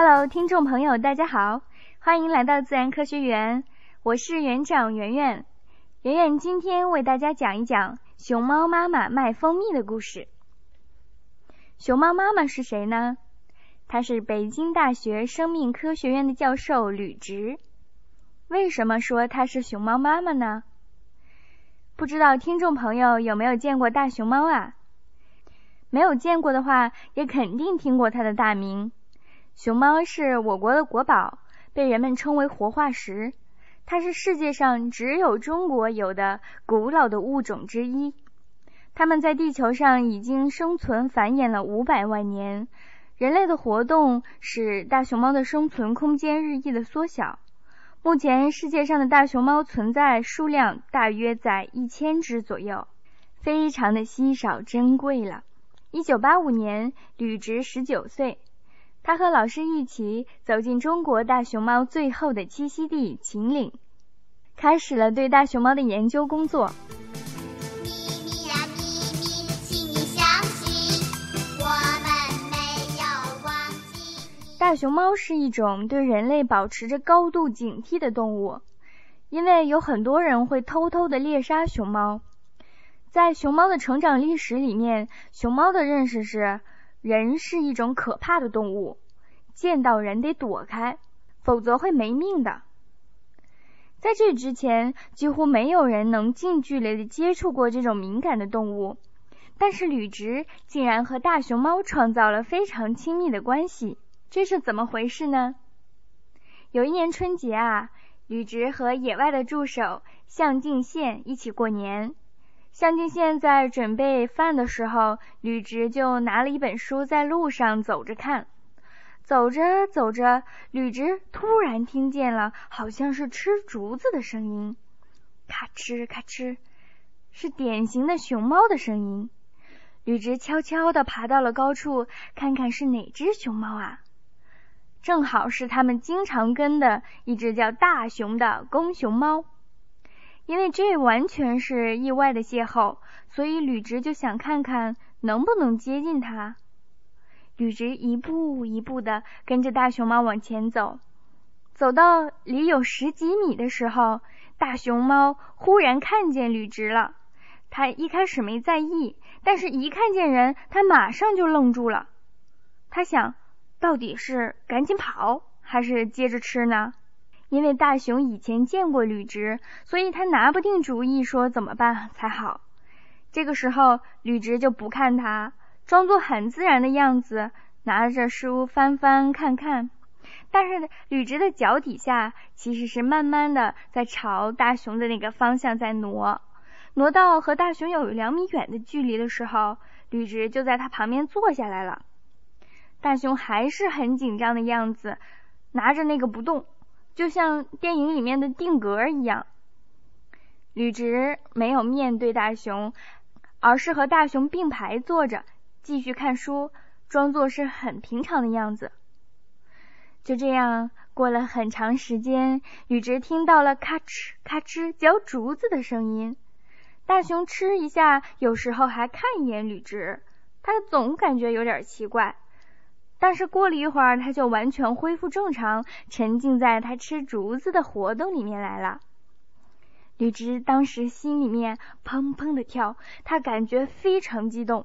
Hello，听众朋友，大家好，欢迎来到自然科学园，我是园长圆圆。圆圆今天为大家讲一讲熊猫妈妈卖蜂蜜的故事。熊猫妈妈是谁呢？她是北京大学生命科学院的教授吕植。为什么说她是熊猫妈妈呢？不知道听众朋友有没有见过大熊猫啊？没有见过的话，也肯定听过它的大名。熊猫是我国的国宝，被人们称为活化石。它是世界上只有中国有的古老的物种之一。它们在地球上已经生存繁衍了五百万年。人类的活动使大熊猫的生存空间日益的缩小。目前世界上的大熊猫存在数量大约在一千只左右，非常的稀少珍贵了。一九八五年，吕植十九岁，他和老师一起走进中国大熊猫最后的栖息地秦岭，开始了对大熊猫的研究工作。大熊猫是一种对人类保持着高度警惕的动物，因为有很多人会偷偷的猎杀熊猫。在熊猫的成长历史里面，熊猫的认识是人是一种可怕的动物，见到人得躲开，否则会没命的。在这之前，几乎没有人能近距离的接触过这种敏感的动物，但是吕植竟然和大熊猫创造了非常亲密的关系，这是怎么回事呢？有一年春节啊，吕植和野外的助手向敬宪一起过年。向敬宪在准备饭的时候，吕植就拿了一本书在路上走着看。走着走着，吕植突然听见了好像是吃竹子的声音，咔哧咔哧，是典型的熊猫的声音。吕植悄悄地爬到了高处，看看是哪只熊猫啊？正好是他们经常跟的一只叫大熊的公熊猫。因为这完全是意外的邂逅，所以吕植就想看看能不能接近它。吕植一步一步的跟着大熊猫往前走，走到离有十几米的时候，大熊猫忽然看见吕植了。它一开始没在意，但是一看见人，它马上就愣住了。它想，到底是赶紧跑，还是接着吃呢？因为大熊以前见过吕植，所以他拿不定主意，说怎么办才好。这个时候，吕植就不看他，装作很自然的样子，拿着书翻翻看看。但是吕植的脚底下其实是慢慢的在朝大熊的那个方向在挪，挪到和大熊有两米远的距离的时候，吕植就在他旁边坐下来了。大熊还是很紧张的样子，拿着那个不动。就像电影里面的定格一样，吕植没有面对大熊，而是和大熊并排坐着，继续看书，装作是很平常的样子。就这样过了很长时间，吕植听到了咔哧咔哧嚼竹子的声音。大熊吃一下，有时候还看一眼吕植，他总感觉有点奇怪。但是过了一会儿，他就完全恢复正常，沉浸在他吃竹子的活动里面来了。吕植当时心里面砰砰的跳，他感觉非常激动，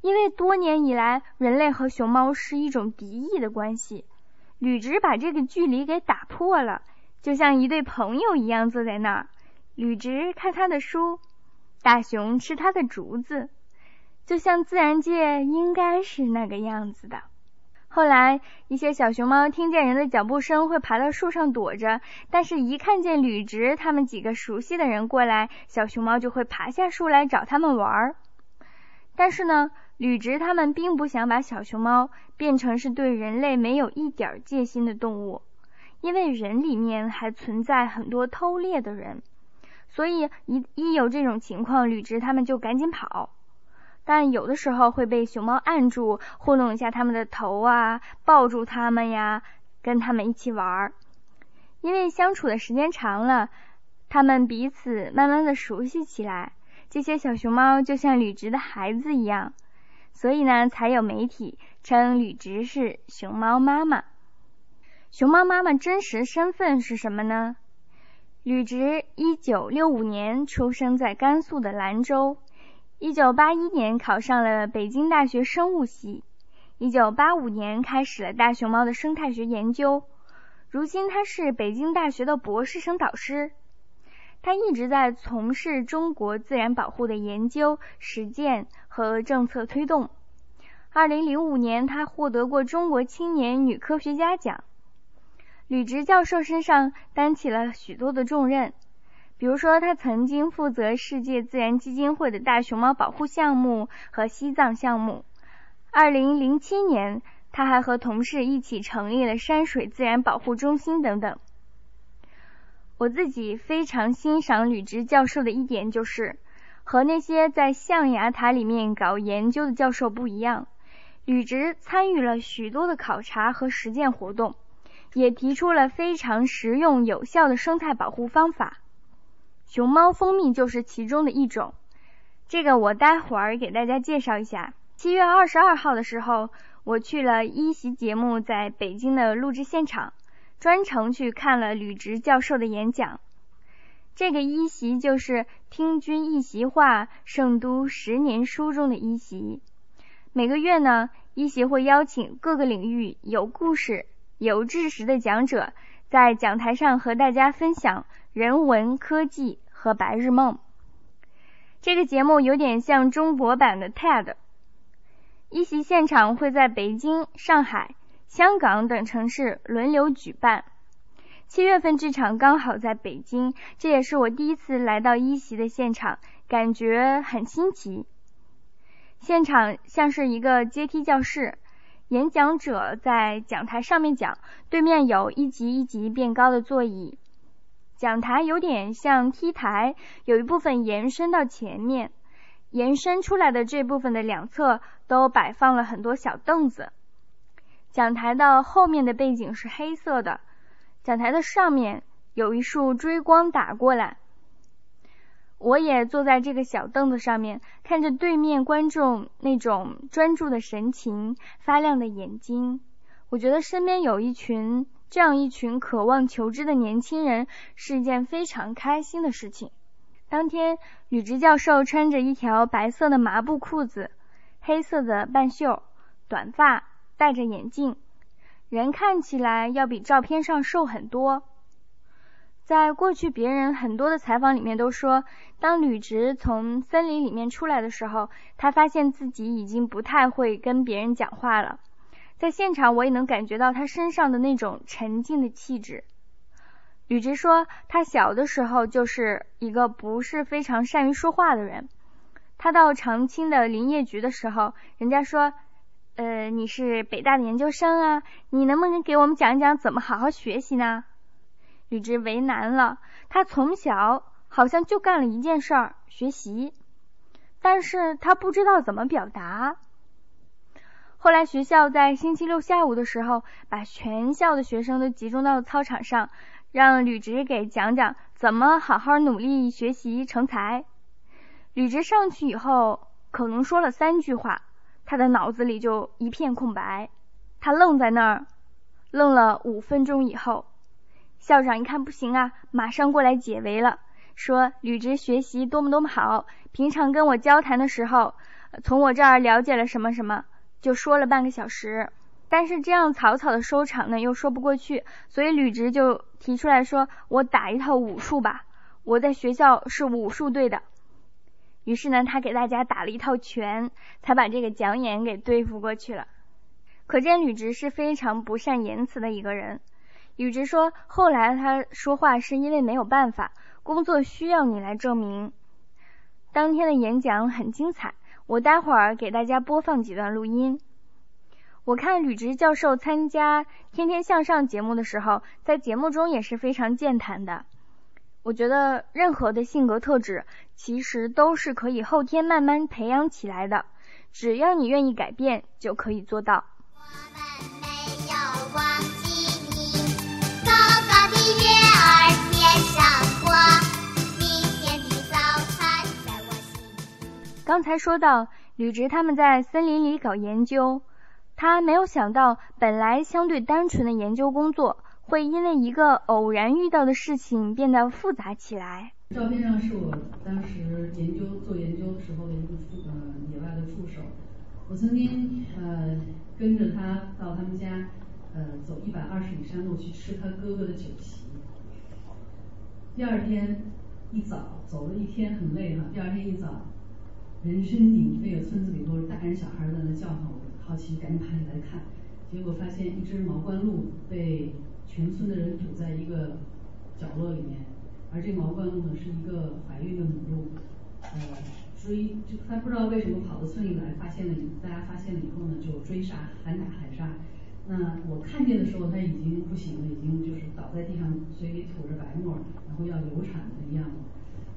因为多年以来，人类和熊猫是一种敌意的关系。吕植把这个距离给打破了，就像一对朋友一样坐在那儿。吕植看他的书，大熊吃他的竹子，就像自然界应该是那个样子的。后来，一些小熊猫听见人的脚步声，会爬到树上躲着；但是，一看见吕植他们几个熟悉的人过来，小熊猫就会爬下树来找他们玩儿。但是呢，吕植他们并不想把小熊猫变成是对人类没有一点戒心的动物，因为人里面还存在很多偷猎的人，所以一一有这种情况，吕植他们就赶紧跑。但有的时候会被熊猫按住，糊弄一下它们的头啊，抱住它们呀，跟它们一起玩儿。因为相处的时间长了，它们彼此慢慢的熟悉起来。这些小熊猫就像吕植的孩子一样，所以呢，才有媒体称吕植是熊猫妈妈。熊猫妈妈真实身份是什么呢？吕植一九六五年出生在甘肃的兰州，一九八一年考上了北京大学生物系，一九八五年开始了大熊猫的生态学研究，如今他是北京大学的博士生导师。他一直在从事中国自然保护的研究、实践和政策推动。二零零五年，他获得过中国青年女科学家奖。吕植教授身上担起了许多的重任，比如说，他曾经负责世界自然基金会的大熊猫保护项目和西藏项目。二零零七年，他还和同事一起成立了山水自然保护中心等等。我自己非常欣赏吕植教授的一点就是，和那些在象牙塔里面搞研究的教授不一样，吕植参与了许多的考察和实践活动。也提出了非常实用有效的生态保护方法，熊猫蜂蜜就是其中的一种。这个我待会儿给大家介绍一下。七月二十二号的时候，我去了一席节目在北京的录制现场，专程去看了吕植教授的演讲。这个一席就是听君一席话，胜读十年书中的一席。每个月呢，一席会邀请各个领域有故事。有知识的讲者在讲台上和大家分享人文科技和白日梦。这个节目有点像中国版的 TED。一席现场会在北京、上海、香港等城市轮流举办。七月份这场刚好在北京，这也是我第一次来到一席的现场，感觉很新奇。现场像是一个阶梯教室。演讲者在讲台上面讲，对面有一级一级变高的座椅。讲台有点像 T 台，有一部分延伸到前面，延伸出来的这部分的两侧都摆放了很多小凳子。讲台的后面的背景是黑色的，讲台的上面有一束追光打过来。我也坐在这个小凳子上面，看着对面观众那种专注的神情、发亮的眼睛。我觉得身边有一群这样一群渴望求知的年轻人，是一件非常开心的事情。当天，吕植教授穿着一条白色的麻布裤子，黑色的半袖，短发，戴着眼镜，人看起来要比照片上瘦很多。在过去，别人很多的采访里面都说，当吕植从森林里面出来的时候，他发现自己已经不太会跟别人讲话了。在现场，我也能感觉到他身上的那种沉静的气质。吕植说，他小的时候就是一个不是非常善于说话的人。他到长青的林业局的时候，人家说，呃，你是北大的研究生啊，你能不能给我们讲一讲怎么好好学习呢？吕植为难了，他从小好像就干了一件事儿，学习，但是他不知道怎么表达。后来学校在星期六下午的时候，把全校的学生都集中到操场上，让吕植给讲讲怎么好好努力学习成才。吕植上去以后，可能说了三句话，他的脑子里就一片空白，他愣在那儿，愣了五分钟以后。校长一看不行啊，马上过来解围了，说吕植学习多么多么好，平常跟我交谈的时候，从我这儿了解了什么什么，就说了半个小时。但是这样草草的收场呢，又说不过去，所以吕植就提出来说：“我打一套武术吧，我在学校是武术队的。”于是呢，他给大家打了一套拳，才把这个讲演给对付过去了。可见吕植是非常不善言辞的一个人。吕植说：“后来他说话是因为没有办法，工作需要你来证明。”当天的演讲很精彩，我待会儿给大家播放几段录音。我看吕植教授参加《天天向上》节目的时候，在节目中也是非常健谈的。我觉得任何的性格特质其实都是可以后天慢慢培养起来的，只要你愿意改变，就可以做到。刚才说到吕植他们在森林里搞研究，他没有想到，本来相对单纯的研究工作，会因为一个偶然遇到的事情变得复杂起来。照片上是我当时研究做研究时候的一个助呃野外的助手。我曾经呃跟着他到他们家呃走一百二十里山路去吃他哥哥的酒席。第二天一早走了一天很累哈，第二天一早人声鼎沸的村子里都是大人小孩在那叫唤，我好奇赶紧爬起来看，结果发现一只毛冠鹿被全村的人堵在一个角落里面。而这毛冠鹿呢是一个怀孕的母鹿，呃，追就他不知道为什么跑到村里来，发现了大家发现了以后呢就追杀，喊打喊杀。那我看见的时候他已经不行了，已经就是倒在地上，嘴里吐着白沫，然后要流产的样子。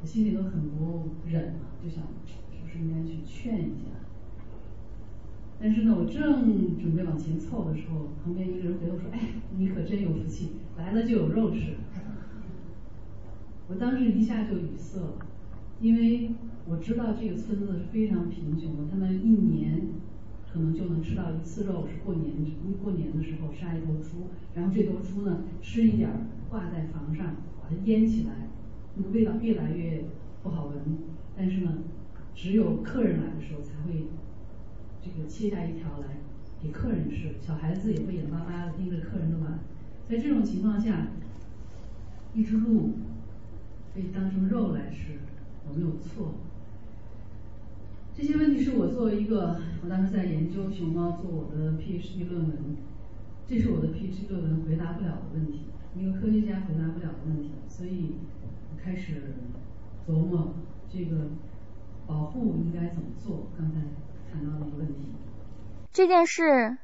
我心里都很不忍啊，就想是应该去劝一下。但是呢，我正准备往前凑的时候，旁边一个人回头说：“哎，你可真有福气，来了就有肉吃。”我当时一下就语塞了，因为我知道这个村子是非常贫穷的，他们一年可能就能吃到一次肉，是过年，因为过年的时候杀一头猪，然后这头猪呢吃一点挂在房上，把它腌起来，那个味道越来越不好闻，但是呢，只有客人来的时候才会这个切下一条来给客人吃，小孩子也会眼巴巴的盯着客人的碗，在这种情况下，一只鹿。被当成肉来吃，有没有错？这些问题是我作为一个，我当时在研究熊猫做我的 PhD 论文，这是我的 PhD 论文回答不了的问题，一个科学家回答不了的问题，所以我开始琢磨这个保护应该怎么做。刚才谈到的一个问题，这件事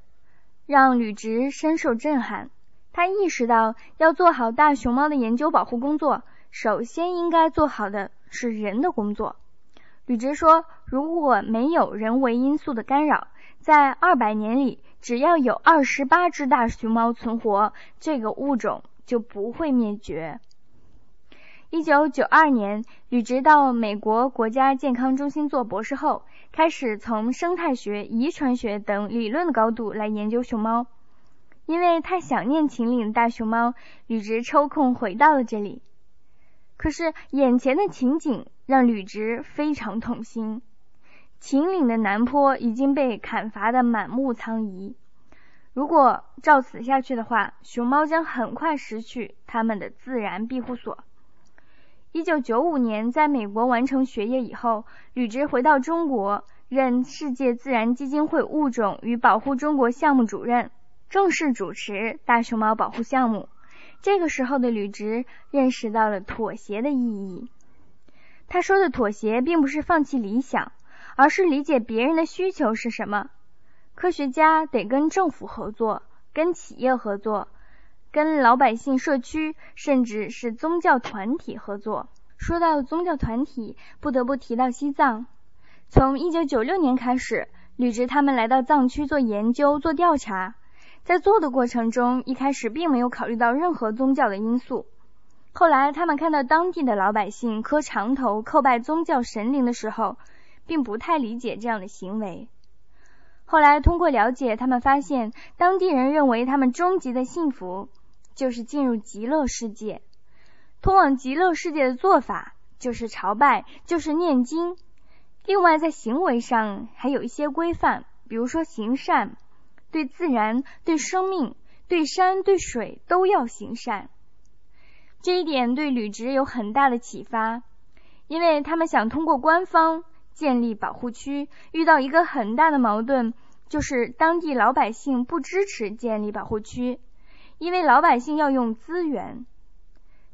让吕植深受震撼，他意识到要做好大熊猫的研究保护工作。首先应该做好的是人的工作。吕植说：“如果没有人为因素的干扰，在二百年里，只要有二十八只大熊猫存活，这个物种就不会灭绝。”一九九二年，吕植到美国国家健康中心做博士后，开始从生态学、遗传学等理论的高度来研究熊猫。因为太想念秦岭的大熊猫，吕植抽空回到了这里。可是眼前的情景让吕植非常痛心。秦岭的南坡已经被砍伐得满目苍夷，如果照此下去的话，熊猫将很快失去它们的自然庇护所。一九九五年，在美国完成学业以后，吕植回到中国，任世界自然基金会物种与保护中国项目主任，正式主持大熊猫保护项目。这个时候的吕植认识到了妥协的意义。他说的妥协，并不是放弃理想，而是理解别人的需求是什么。科学家得跟政府合作，跟企业合作，跟老百姓、社区，甚至是宗教团体合作。说到宗教团体，不得不提到西藏。从一九九六年开始，吕植他们来到藏区做研究、做调查。在做的过程中，一开始并没有考虑到任何宗教的因素。后来，他们看到当地的老百姓磕长头叩拜宗教神灵的时候，并不太理解这样的行为。后来，通过了解，他们发现当地人认为他们终极的幸福就是进入极乐世界。通往极乐世界的做法就是朝拜，就是念经。另外，在行为上还有一些规范，比如说行善。对自然、对生命、对山、对水都要行善，这一点对吕植有很大的启发，因为他们想通过官方建立保护区，遇到一个很大的矛盾，就是当地老百姓不支持建立保护区，因为老百姓要用资源，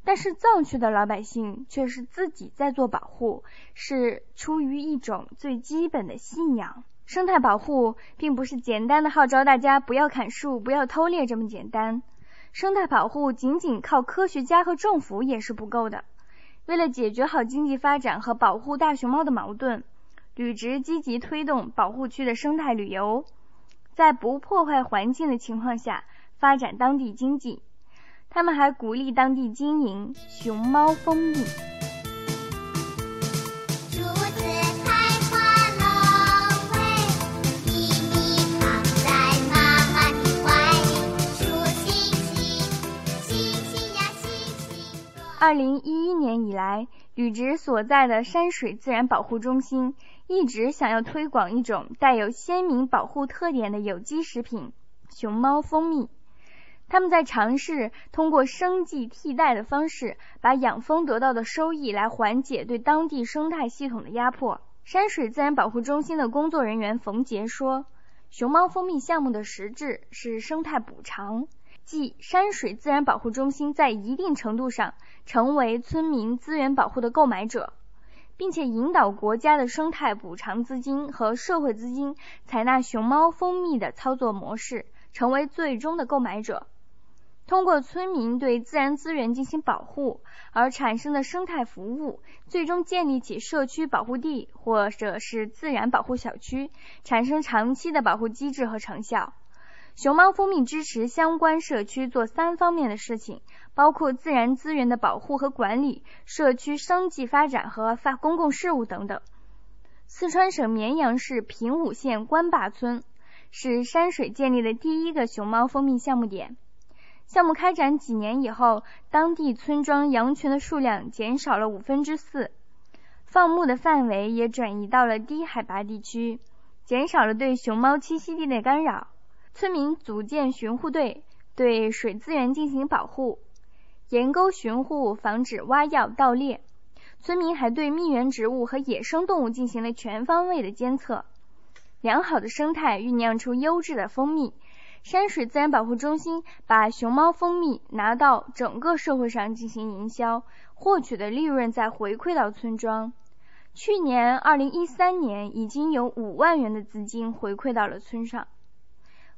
但是藏区的老百姓却是自己在做保护，是出于一种最基本的信仰。生态保护并不是简单的号召大家不要砍树、不要偷猎这么简单。生态保护仅仅靠科学家和政府也是不够的。为了解决好经济发展和保护大熊猫的矛盾，履职积极推动保护区的生态旅游，在不破坏环境的情况下发展当地经济。他们还鼓励当地经营熊猫蜂蜜。二零一一年以来，履职所在的山水自然保护中心一直想要推广一种带有鲜明保护特点的有机食品——熊猫蜂蜜。他们在尝试通过生计替代的方式，把养蜂得到的收益来缓解对当地生态系统的压迫。山水自然保护中心的工作人员冯杰说：“熊猫蜂蜜项目的实质是生态补偿，即山水自然保护中心在一定程度上成为村民资源保护的购买者，并且引导国家的生态补偿资金和社会资金采纳熊猫蜂蜜的操作模式，成为最终的购买者。”通过村民对自然资源进行保护而产生的生态服务，最终建立起社区保护地或者是自然保护小区，产生长期的保护机制和成效。熊猫蜂蜜支持相关社区做三方面的事情，包括自然资源的保护和管理、社区生计发展和发公共事务等等。四川省绵阳市平武县官坝村是山水建立的第一个熊猫蜂蜜项目点。项目开展几年以后，当地村庄羊群的数量减少了五分之四，放牧的范围也转移到了低海拔地区，减少了对熊猫栖息地的干扰。村民组建巡护队，对水资源进行保护，沿沟巡护，防止挖药盗猎。村民还对蜜源植物和野生动物进行了全方位的监测。良好的生态酝酿出优质的蜂蜜。山水自然保护中心把熊猫蜂蜜拿到整个社会上进行营销，获取的利润再回馈到村庄。去年二零一三年已经有五万元的资金回馈到了村上。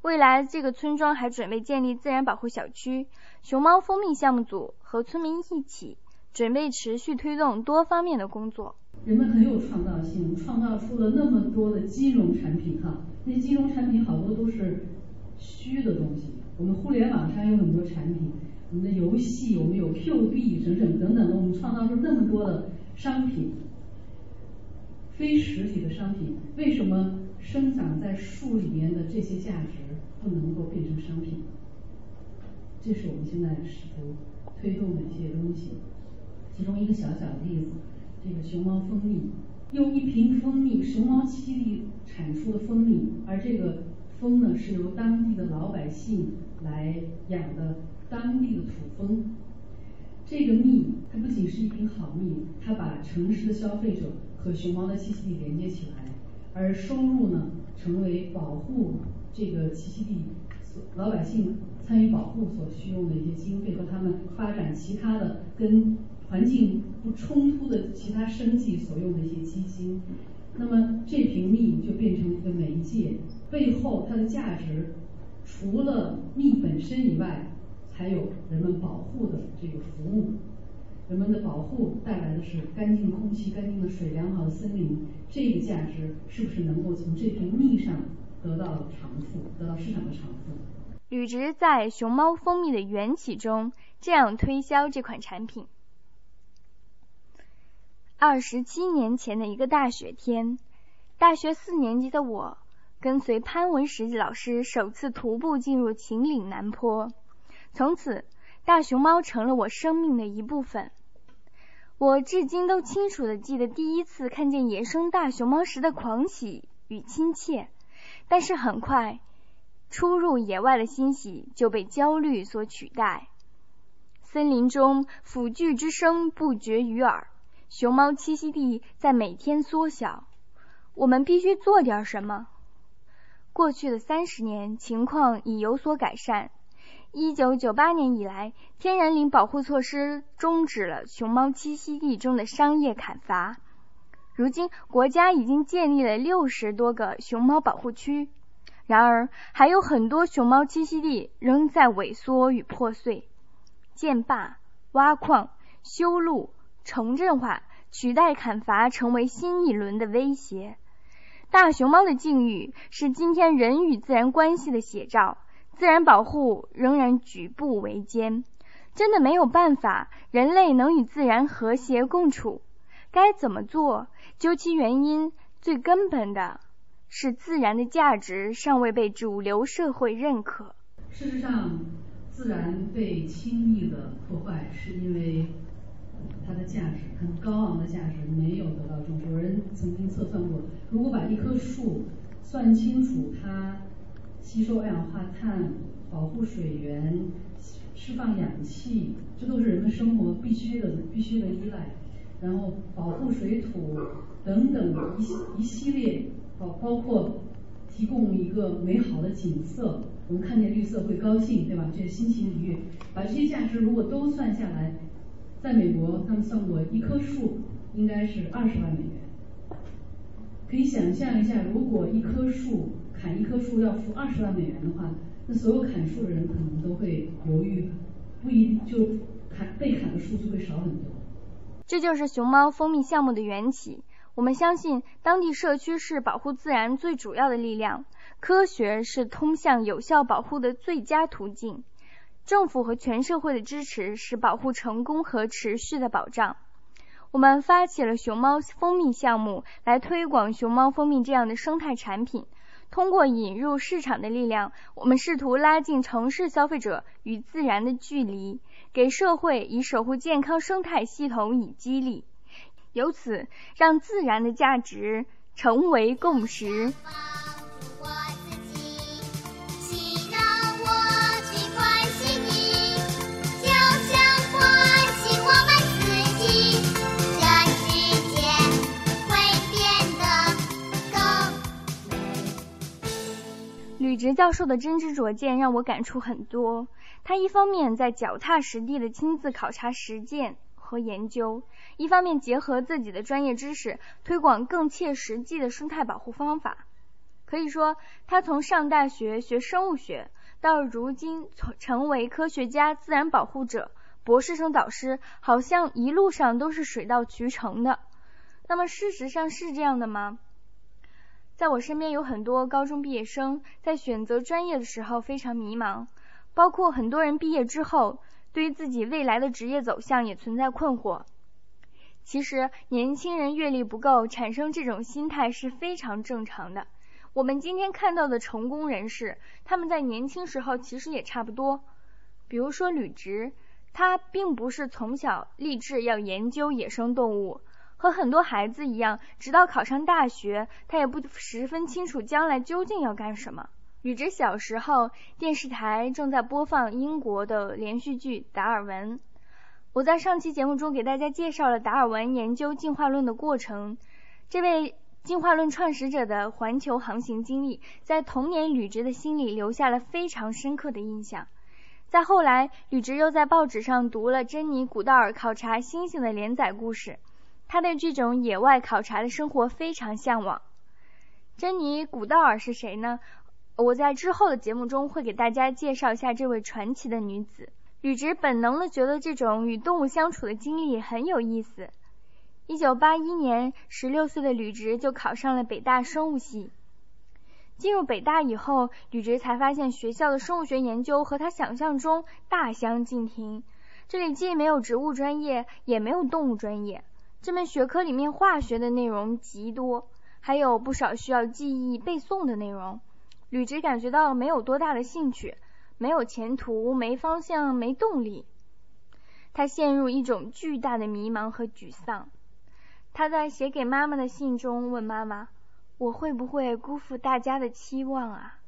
未来这个村庄还准备建立自然保护小区。熊猫蜂蜜项目组和村民一起，准备持续推动多方面的工作。人们很有创造性，创造出了那么多的金融产品哈，那金融产品好多都是。虚的东西，我们互联网上有很多产品，我们的游戏，我们有 Q 币等等等等，我们创造出那么多的商品，非实体的商品，为什么生长在树里面的这些价值不能够变成商品？这是我们现在试图推动的一些东西。其中一个小小的例子，这个熊猫蜂蜜，用一瓶蜂蜜，熊猫栖地产出的蜂蜜，而这个。蜂呢是由当地的老百姓来养的，当地的土蜂。这个蜜它不仅是一瓶好蜜，它把城市的消费者和熊猫的栖息地连接起来，而收入呢成为保护这个栖息地老百姓参与保护所需用的一些经费和他们发展其他的跟环境不冲突的其他生计所用的一些基金。那么这瓶蜜就变成了一个媒介。背后它的价值，除了蜜本身以外，还有人们保护的这个服务。人们的保护带来的是干净的空气、干净的水、良好的森林。这个价值是不是能够从这瓶蜜上得到偿付，得到市场的偿付？吕植在熊猫蜂蜜的缘起中这样推销这款产品：二十七年前的一个大雪天，大学四年级的我。跟随潘文石老师首次徒步进入秦岭南坡，从此大熊猫成了我生命的一部分。我至今都清楚的记得第一次看见野生大熊猫时的狂喜与亲切，但是很快，初入野外的欣喜就被焦虑所取代。森林中斧锯之声不绝于耳，熊猫栖息地在每天缩小，我们必须做点什么。过去的三十年，情况已有所改善。一九九八年以来，天然林保护措施终止了熊猫栖息地中的商业砍伐。如今，国家已经建立了六十多个熊猫保护区。然而，还有很多熊猫栖息地仍在萎缩与破碎。建坝、挖矿、修路、城镇化，取代砍伐，成为新一轮的威胁。大熊猫的境遇是今天人与自然关系的写照，自然保护仍然举步维艰。真的没有办法，人类能与自然和谐共处，该怎么做？究其原因，最根本的是自然的价值尚未被主流社会认可。事实上，自然被轻易的破坏，是因为它的价值，很高昂的价值没有得到重视。有人曾经测算过，如果把一棵树算清楚它吸收二氧化碳、保护水源、释放氧气，这都是人们生活必须的、必须的依赖。然后保护水土等等一系一系列，包包括提供一个美好的景色，我们看见绿色会高兴，对吧？这心情愉悦。把这些价值如果都算下来，在美国他们算过一棵树应该是二十万美元。可以想象一下，如果一棵树砍一棵树要付二十万美元的话，那所有砍树的人可能都会犹豫，不一就砍被砍的树就会少很多。这就是熊猫蜂蜜项目的缘起。我们相信，当地社区是保护自然最主要的力量，科学是通向有效保护的最佳途径，政府和全社会的支持是保护成功和持续的保障。我们发起了熊猫蜂蜜项目，来推广熊猫蜂蜜这样的生态产品。通过引入市场的力量，我们试图拉近城市消费者与自然的距离。给社会以守护健康生态系统以激励，由此让自然的价值成为共识。美。吕植教授的真知灼见让我感触很多。他一方面在脚踏实地的亲自考察实践和研究，一方面结合自己的专业知识，推广更切实际的生态保护方法。可以说，他从上大学学生物学，到如今从成为科学家、自然保护者、博士生导师，好像一路上都是水到渠成的。那么，事实上是这样的吗？在我身边有很多高中毕业生，在选择专业的时候非常迷茫。包括很多人毕业之后，对于自己未来的职业走向也存在困惑。其实，年轻人阅历不够，产生这种心态是非常正常的。我们今天看到的成功人士，他们在年轻时候其实也差不多。比如说吕植，他并不是从小立志要研究野生动物，和很多孩子一样，直到考上大学，他也不十分清楚将来究竟要干什么。吕植小时候，电视台正在播放英国的连续剧《达尔文》。我在上期节目中给大家介绍了达尔文研究进化论的过程。这位进化论创始者的环球航行经历，在童年吕植的心里留下了非常深刻的印象。再后来，吕植又在报纸上读了珍妮·古道尔考察猩猩的连载故事，他对这种野外考察的生活非常向往。珍妮·古道尔是谁呢？我在之后的节目中会给大家介绍一下这位传奇的女子。吕植本能的觉得这种与动物相处的经历很有意思。一九八一年，十六岁的吕植就考上了北大生物系。进入北大以后，吕植才发现学校的生物学研究和他想象中大相径庭。这里既没有植物专业，也没有动物专业。这门学科里面化学的内容极多，还有不少需要记忆背诵的内容。吕植感觉到没有多大的兴趣，没有前途，没方向，没动力。他陷入一种巨大的迷茫和沮丧。他在写给妈妈的信中问妈妈：“我会不会辜负大家的期望啊？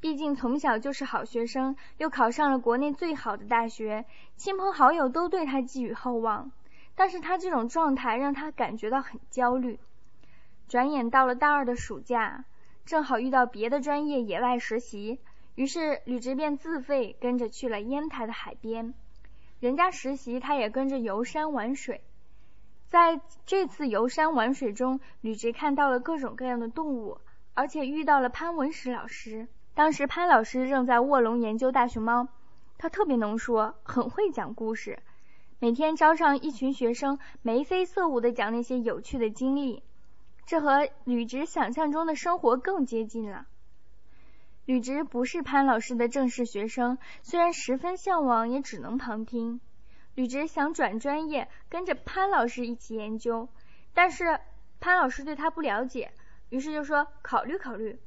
毕竟从小就是好学生，又考上了国内最好的大学，亲朋好友都对他寄予厚望。但是他这种状态让他感觉到很焦虑。转眼到了大二的暑假。”正好遇到别的专业野外实习，于是吕植便自费跟着去了烟台的海边。人家实习，他也跟着游山玩水。在这次游山玩水中，吕植看到了各种各样的动物，而且遇到了潘文石老师。当时潘老师正在卧龙研究大熊猫，他特别能说，很会讲故事，每天招上一群学生，眉飞色舞的讲那些有趣的经历。这和吕植想象中的生活更接近了。吕植不是潘老师的正式学生，虽然十分向往，也只能旁听。吕植想转专业，跟着潘老师一起研究，但是潘老师对他不了解，于是就说考虑考虑。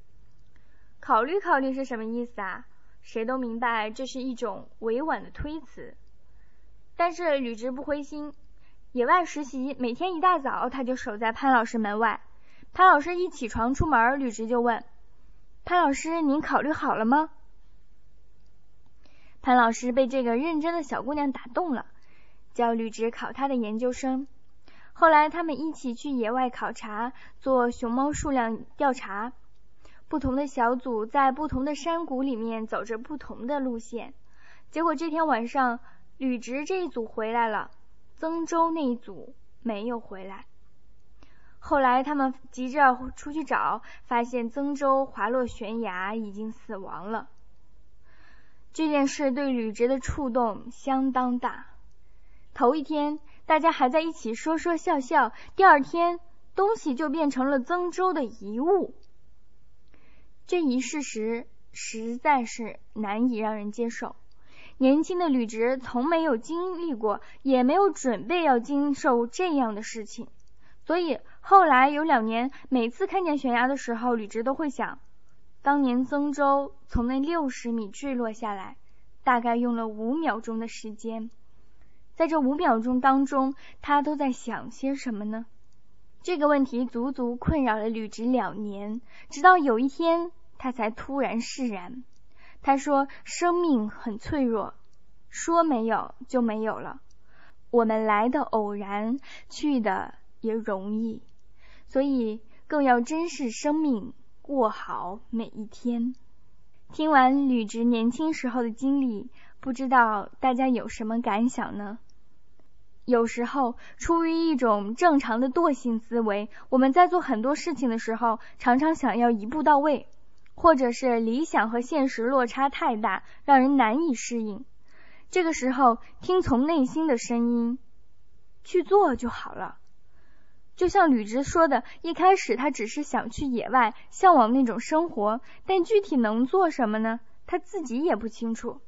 考虑考虑是什么意思啊？谁都明白，这是一种委婉的推辞。但是吕植不灰心。野外实习，每天一大早他就守在潘老师门外。潘老师一起床出门，吕植就问：“潘老师，您考虑好了吗？”潘老师被这个认真的小姑娘打动了，叫吕植考他的研究生。后来他们一起去野外考察，做熊猫数量调查。不同的小组在不同的山谷里面走着不同的路线。结果这天晚上，吕植这一组回来了。曾州那一组没有回来。后来他们急着出去找，发现曾州滑落悬崖，已经死亡了。这件事对吕植的触动相当大。头一天大家还在一起说说笑笑，第二天东西就变成了曾州的遗物。这一事实实在是难以让人接受。年轻的吕植从没有经历过，也没有准备要经受这样的事情，所以后来有两年，每次看见悬崖的时候，吕植都会想，当年曾州从那六十米坠落下来，大概用了五秒钟的时间，在这五秒钟当中，他都在想些什么呢？这个问题足足困扰了吕植两年，直到有一天，他才突然释然。他说：“生命很脆弱，说没有就没有了。我们来的偶然，去的也容易，所以更要珍视生命，过好每一天。”听完吕植年轻时候的经历，不知道大家有什么感想呢？有时候，出于一种正常的惰性思维，我们在做很多事情的时候，常常想要一步到位。或者是理想和现实落差太大，让人难以适应。这个时候，听从内心的声音，去做就好了。就像吕植说的，一开始他只是想去野外，向往那种生活，但具体能做什么呢？他自己也不清楚。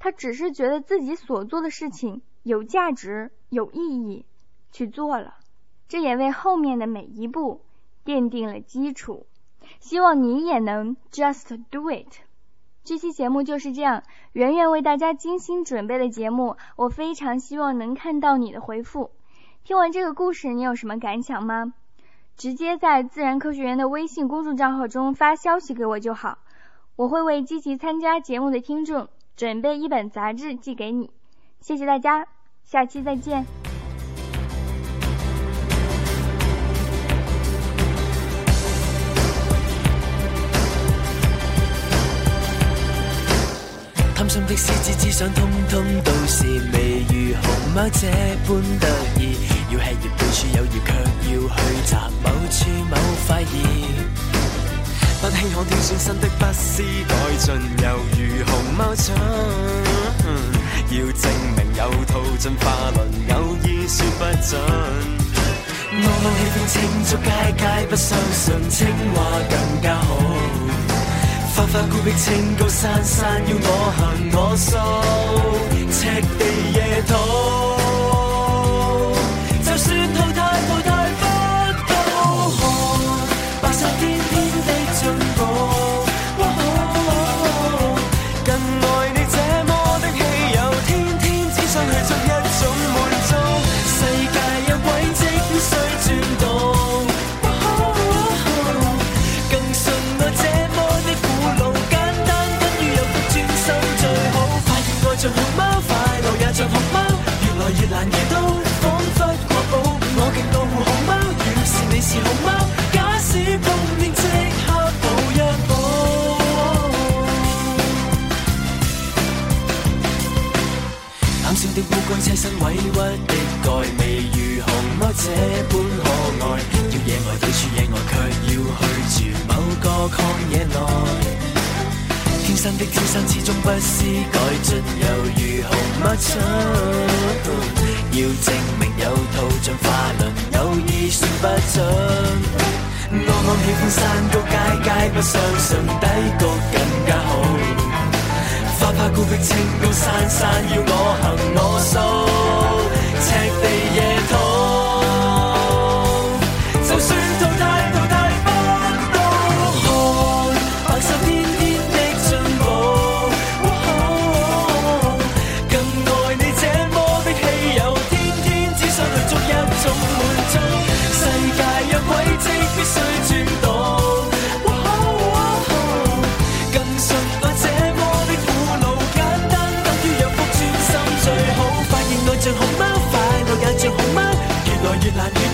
他只是觉得自己所做的事情有价值、有意义，去做了。这也为后面的每一步奠定了基础。希望你也能 just do it。这期节目就是这样，圆圆为大家精心准备的节目，我非常希望能看到你的回复。听完这个故事，你有什么感想吗？直接在自然科学园的微信公众账号中发消息给我就好，我会为积极参加节目的听众准备一本杂志寄给你。谢谢大家，下期再见。心的狮子只想通通都是未如熊猫这般得意，要吃叶到处有叶，却要去摘某处某块叶。不稀罕挑选新的不思改进，犹如熊猫蠢。要证明有套进化论，偶尔说不准。我们喜欢清竹街街，不相信青蛙更加好。花花孤僻，清高山山，要我行我素，赤地野土。有套进化论，偶尔说不准。我我喜欢山高街街，不相信低谷更加好。花花孤僻，清高山山，要我行我素，赤地野越懶越